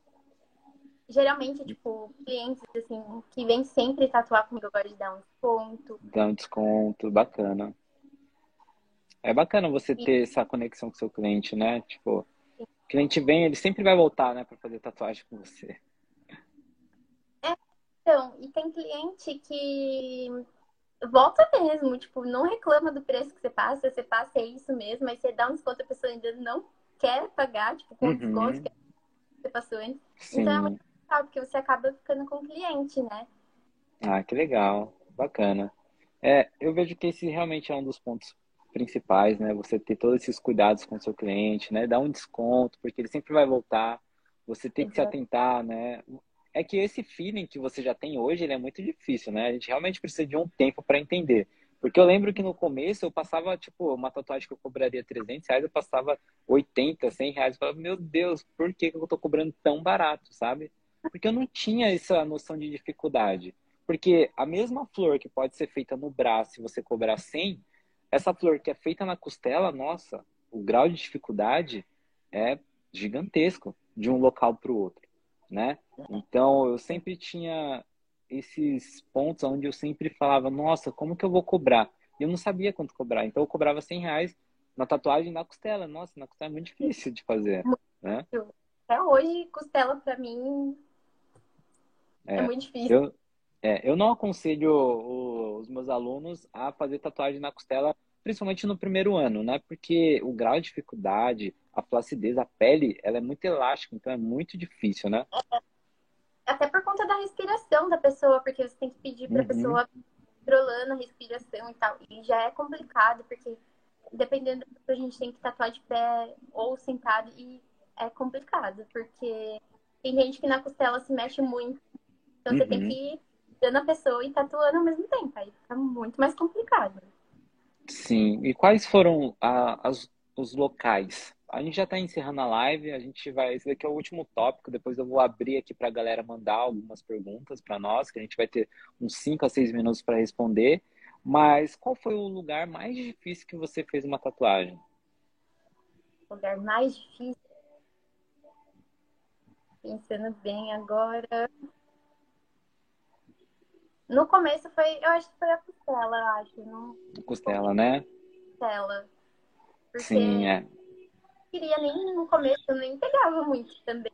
Geralmente, tipo, clientes assim, que vêm sempre tatuar comigo, eu gosto de dar um desconto. Dar um desconto, bacana. É bacana você ter essa conexão com seu cliente, né? Tipo, o cliente vem, ele sempre vai voltar, né, para fazer tatuagem com você. É, então, e tem cliente que volta mesmo, tipo, não reclama do preço que você passa, você passa é isso mesmo, aí você dá um desconto, a pessoa ainda não quer pagar, tipo, com uhum. desconto que você passou antes. Sim. Então é muito legal, porque você acaba ficando com o cliente, né? Ah, que legal, bacana. É, eu vejo que esse realmente é um dos pontos principais, né? Você ter todos esses cuidados com o seu cliente, né? Dar um desconto, porque ele sempre vai voltar. Você tem que se atentar, né? é que esse feeling que você já tem hoje, ele é muito difícil, né? A gente realmente precisa de um tempo para entender. Porque eu lembro que no começo eu passava, tipo, uma tatuagem que eu cobraria 300 reais, eu passava 80, 100 reais. Eu falava, meu Deus, por que eu tô cobrando tão barato, sabe? Porque eu não tinha essa noção de dificuldade. Porque a mesma flor que pode ser feita no braço e você cobrar 100, essa flor que é feita na costela, nossa, o grau de dificuldade é gigantesco de um local para o outro, né? Então eu sempre tinha esses pontos onde eu sempre falava, nossa, como que eu vou cobrar? E eu não sabia quanto cobrar, então eu cobrava 100 reais na tatuagem na costela. Nossa, na costela é muito difícil de fazer, né? Até hoje, costela para mim é, é, muito difícil. Eu, é, eu não aconselho os meus alunos a fazer tatuagem na costela, principalmente no primeiro ano, né? Porque o grau de dificuldade, a flacidez, a pele, ela é muito elástica, então é muito difícil, né? É. Até por conta da respiração da pessoa, porque você tem que pedir para a uhum. pessoa controlando a respiração e tal. E já é complicado, porque dependendo do que a gente tem que tatuar de pé ou sentado, e é complicado, porque tem gente que na costela se mexe muito. Então uhum. você tem uhum. que dando a pessoa e tatuando ao mesmo tempo. Aí fica muito mais complicado. Sim. E quais foram a, as, os locais a gente já está encerrando a live, a gente vai. Esse daqui é o último tópico. Depois eu vou abrir aqui para a galera mandar algumas perguntas para nós, que a gente vai ter uns 5 a 6 minutos para responder. Mas qual foi o lugar mais difícil que você fez uma tatuagem? O lugar mais difícil. Pensando bem agora. No começo foi, eu acho que foi a costela, eu acho. Não... Costela, né? Costela. Porque... Sim, é queria nem no começo, eu nem pegava muito também.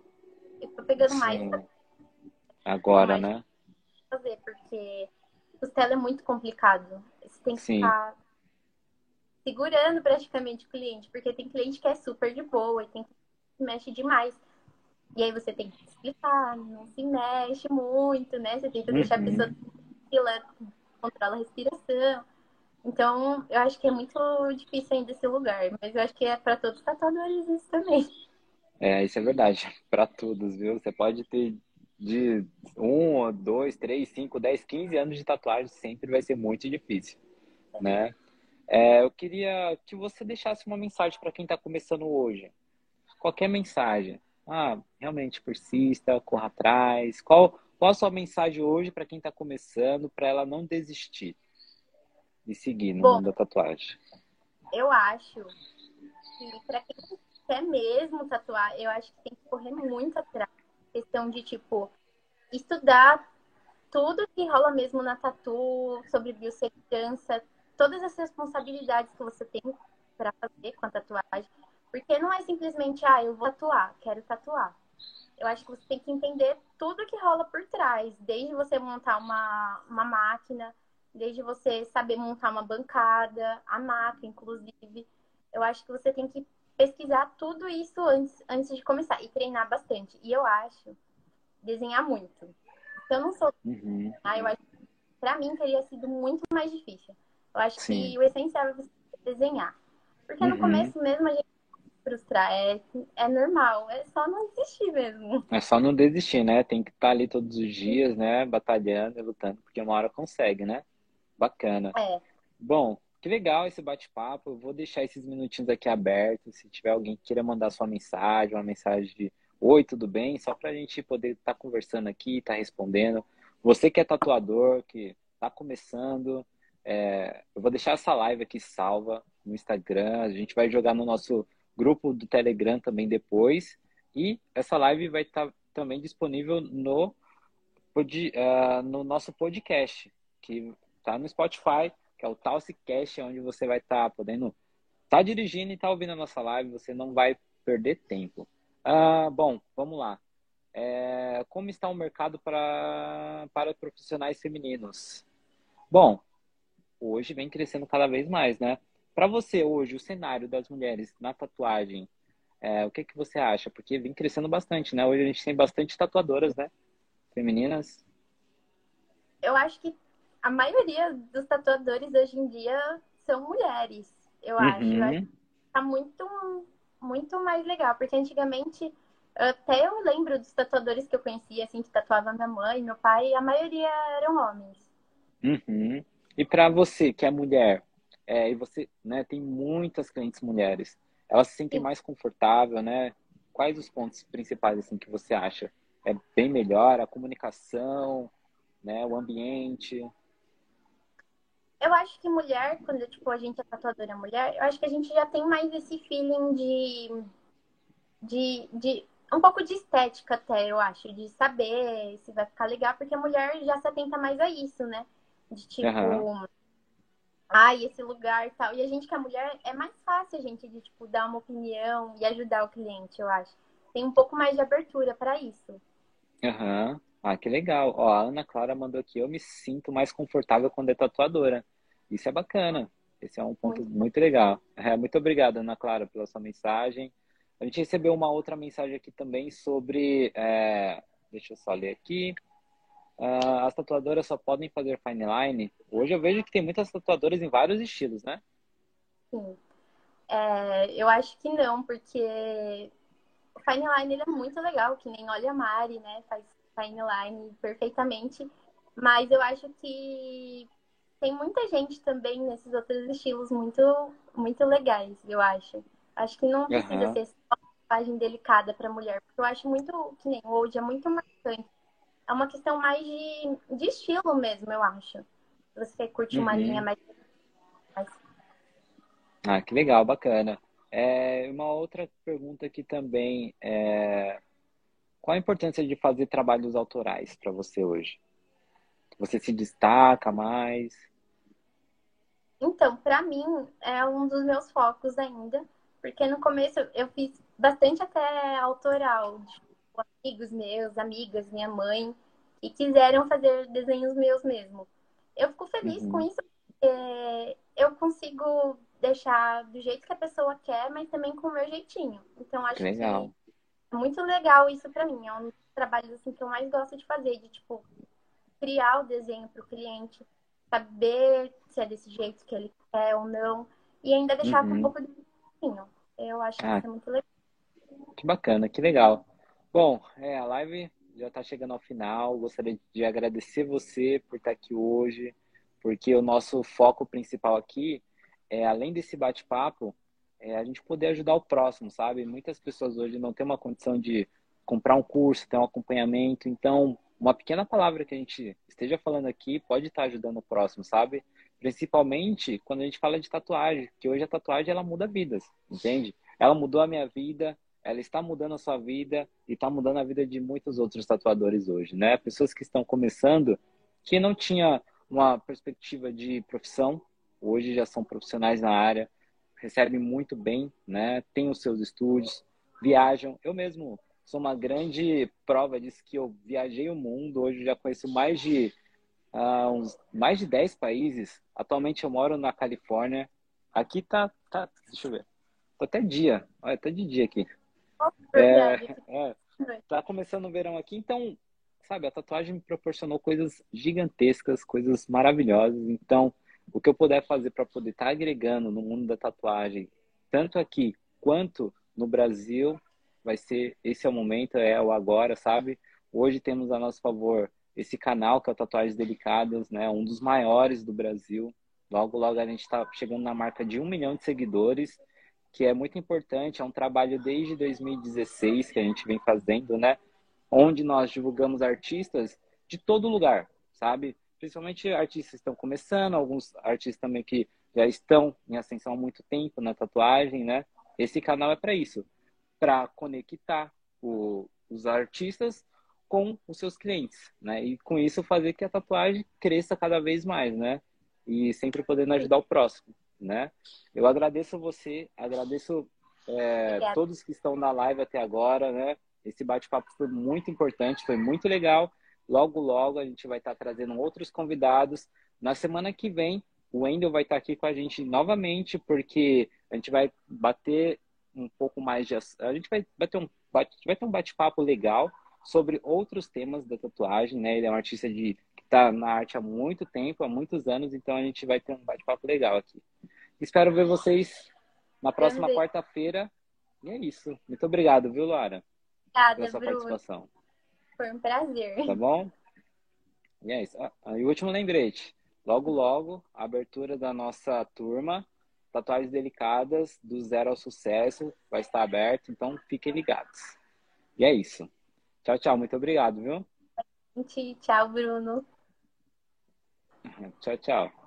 Eu tô pegando Sim. mais. Agora, mais né? Fazer, porque costela é muito complicado. Você tem que Sim. ficar segurando praticamente o cliente, porque tem cliente que é super de boa e tem que mexe demais. E aí você tem que explicar, não se mexe muito, né? Você tenta uhum. deixar a uhum. pessoa tranquila, controla a respiração. Então, eu acho que é muito difícil ainda esse lugar, mas eu acho que é para todos os tatuadores isso também. É, isso é verdade, para todos, viu? Você pode ter de um, dois, três, cinco, dez, quinze anos de tatuagem, sempre vai ser muito difícil, né? É, eu queria que você deixasse uma mensagem para quem está começando hoje. Qualquer mensagem. Ah, realmente persista, corra atrás. Qual, qual a sua mensagem hoje para quem está começando, para ela não desistir? de seguir no Bom, mundo da tatuagem? Eu acho que para quem quer mesmo tatuar, eu acho que tem que correr muito atrás. Questão de, tipo, estudar tudo que rola mesmo na tatu, sobre biossegurança, todas as responsabilidades que você tem para fazer com a tatuagem. Porque não é simplesmente, ah, eu vou tatuar, quero tatuar. Eu acho que você tem que entender tudo que rola por trás, desde você montar uma, uma máquina, desde você saber montar uma bancada, a máquina, inclusive. Eu acho que você tem que pesquisar tudo isso antes, antes de começar e treinar bastante. E eu acho desenhar muito. Então, eu não sou. Uhum. Ah, eu acho que pra mim teria sido muito mais difícil. Eu acho Sim. que o essencial é você desenhar. Porque uhum. no começo mesmo a gente frustrar. É, é normal, é só não desistir mesmo. É só não desistir, né? Tem que estar ali todos os dias, né? Batalhando e lutando, porque uma hora consegue, né? Bacana. É. Bom, que legal esse bate-papo. Eu vou deixar esses minutinhos aqui abertos. Se tiver alguém que queira mandar sua mensagem, uma mensagem de Oi, tudo bem? Só para a gente poder estar tá conversando aqui, estar tá respondendo. Você que é tatuador, que está começando, é... eu vou deixar essa live aqui salva no Instagram. A gente vai jogar no nosso grupo do Telegram também depois. E essa live vai estar tá também disponível no, uh, no nosso podcast, que tá no Spotify, que é o Talsicast, onde você vai estar tá podendo tá dirigindo e tá ouvindo a nossa live, você não vai perder tempo. Ah, bom, vamos lá. É, como está o mercado para, para profissionais femininos? Bom, hoje vem crescendo cada vez mais, né? Para você hoje, o cenário das mulheres na tatuagem, é, o que, que você acha? Porque vem crescendo bastante, né? Hoje a gente tem bastante tatuadoras, né? Femininas. Eu acho que a maioria dos tatuadores hoje em dia são mulheres, eu uhum. acho. Eu acho que tá muito, muito mais legal, porque antigamente até eu lembro dos tatuadores que eu conhecia, assim, que tatuava minha mãe, meu pai, a maioria eram homens. Uhum. E para você, que é mulher, é, e você né, tem muitas clientes mulheres, elas se sentem mais confortável, né? Quais os pontos principais assim que você acha? É bem melhor a comunicação, né, o ambiente? Eu acho que mulher, quando tipo, a gente é tatuadora mulher, eu acho que a gente já tem mais esse feeling de, de, de um pouco de estética até, eu acho, de saber se vai ficar legal, porque a mulher já se atenta mais a isso, né? De tipo, uhum. Ai, esse lugar e tal. E a gente que é mulher, é mais fácil a gente de, tipo, dar uma opinião e ajudar o cliente, eu acho. Tem um pouco mais de abertura para isso. Aham. Uhum. Ah, que legal. Ó, a Ana Clara mandou aqui, eu me sinto mais confortável quando é tatuadora. Isso é bacana. Esse é um ponto muito, muito legal. É, muito obrigado, Ana Clara, pela sua mensagem. A gente recebeu uma outra mensagem aqui também sobre. É, deixa eu só ler aqui. Uh, as tatuadoras só podem fazer fine line. Hoje eu vejo que tem muitas tatuadoras em vários estilos, né? Sim. É, eu acho que não, porque o fine line ele é muito legal, que nem olha a Mari, né? Faz fine line perfeitamente. Mas eu acho que tem muita gente também nesses outros estilos muito, muito legais, eu acho. Acho que não precisa uhum. ser só uma imagem delicada para mulher, porque eu acho muito, que nem hoje, é muito marcante. É uma questão mais de, de estilo mesmo, eu acho. Você curte uhum. uma linha mais. Ah, que legal, bacana. É, uma outra pergunta aqui também é qual a importância de fazer trabalhos autorais para você hoje? Você se destaca mais? Então, para mim é um dos meus focos ainda, porque no começo eu fiz bastante até autoral, de amigos meus, amigas, minha mãe, que quiseram fazer desenhos meus mesmo. Eu fico feliz uhum. com isso, porque eu consigo deixar do jeito que a pessoa quer, mas também com o meu jeitinho. Então acho que, legal. que é muito legal isso para mim. É um dos trabalhos assim que eu mais gosto de fazer, de tipo criar o desenho para o cliente, saber se é desse jeito que ele quer ou não, e ainda deixar uhum. com um pouco de eu acho que ah, isso é muito legal. Que bacana, que legal. Bom, é, a live já está chegando ao final. Gostaria de agradecer você por estar aqui hoje, porque o nosso foco principal aqui é, além desse bate-papo, é a gente poder ajudar o próximo, sabe? Muitas pessoas hoje não têm uma condição de comprar um curso, ter um acompanhamento. Então, uma pequena palavra que a gente esteja falando aqui pode estar ajudando o próximo, sabe? Principalmente quando a gente fala de tatuagem, que hoje a tatuagem ela muda vidas, entende? Ela mudou a minha vida, ela está mudando a sua vida e está mudando a vida de muitos outros tatuadores hoje, né? Pessoas que estão começando, que não tinha uma perspectiva de profissão, hoje já são profissionais na área, recebem muito bem, né? Têm os seus estúdios, viajam. Eu mesmo sou uma grande prova disso que eu viajei o mundo, hoje já conheço mais de uh, uns mais de 10 países. Atualmente eu moro na Califórnia. Aqui tá, tá deixa eu ver. Tô até dia. Olha, tá de dia aqui. É, é, tá começando o verão aqui, então, sabe, a tatuagem me proporcionou coisas gigantescas, coisas maravilhosas. Então, o que eu puder fazer para poder estar tá agregando no mundo da tatuagem, tanto aqui quanto no Brasil, vai ser esse é o momento, é o agora, sabe? Hoje temos a nosso favor esse canal que é o Tatuagens Delicadas, né? Um dos maiores do Brasil. Logo, logo a gente está chegando na marca de um milhão de seguidores, que é muito importante. É um trabalho desde 2016 que a gente vem fazendo, né? Onde nós divulgamos artistas de todo lugar, sabe? Principalmente artistas que estão começando, alguns artistas também que já estão em ascensão há muito tempo na tatuagem, né? Esse canal é para isso, para conectar o, os artistas com os seus clientes, né? E com isso fazer que a tatuagem cresça cada vez mais, né? E sempre podendo ajudar o próximo, né? Eu agradeço você, agradeço é, todos que estão na live até agora, né? Esse bate-papo foi muito importante, foi muito legal. Logo, logo a gente vai estar trazendo outros convidados. Na semana que vem, o Wendel vai estar aqui com a gente novamente, porque a gente vai bater um pouco mais de. A gente vai bater um, vai ter um bate-papo legal sobre outros temas da tatuagem, né? Ele é um artista de que está na arte há muito tempo, há muitos anos, então a gente vai ter um bate-papo legal aqui. Espero ver vocês na próxima quarta-feira. E é isso. Muito obrigado, viu, Lara? Obrigada, pela sua Bruno. participação. Foi um prazer. Tá bom? E é isso. Ah, e o último lembrete. logo, logo, a abertura da nossa turma, Tatuagens Delicadas, do zero ao sucesso, vai estar aberto, então fiquem ligados. E é isso. Tchau, tchau. Muito obrigado, viu? Tchau, Bruno. Tchau, tchau.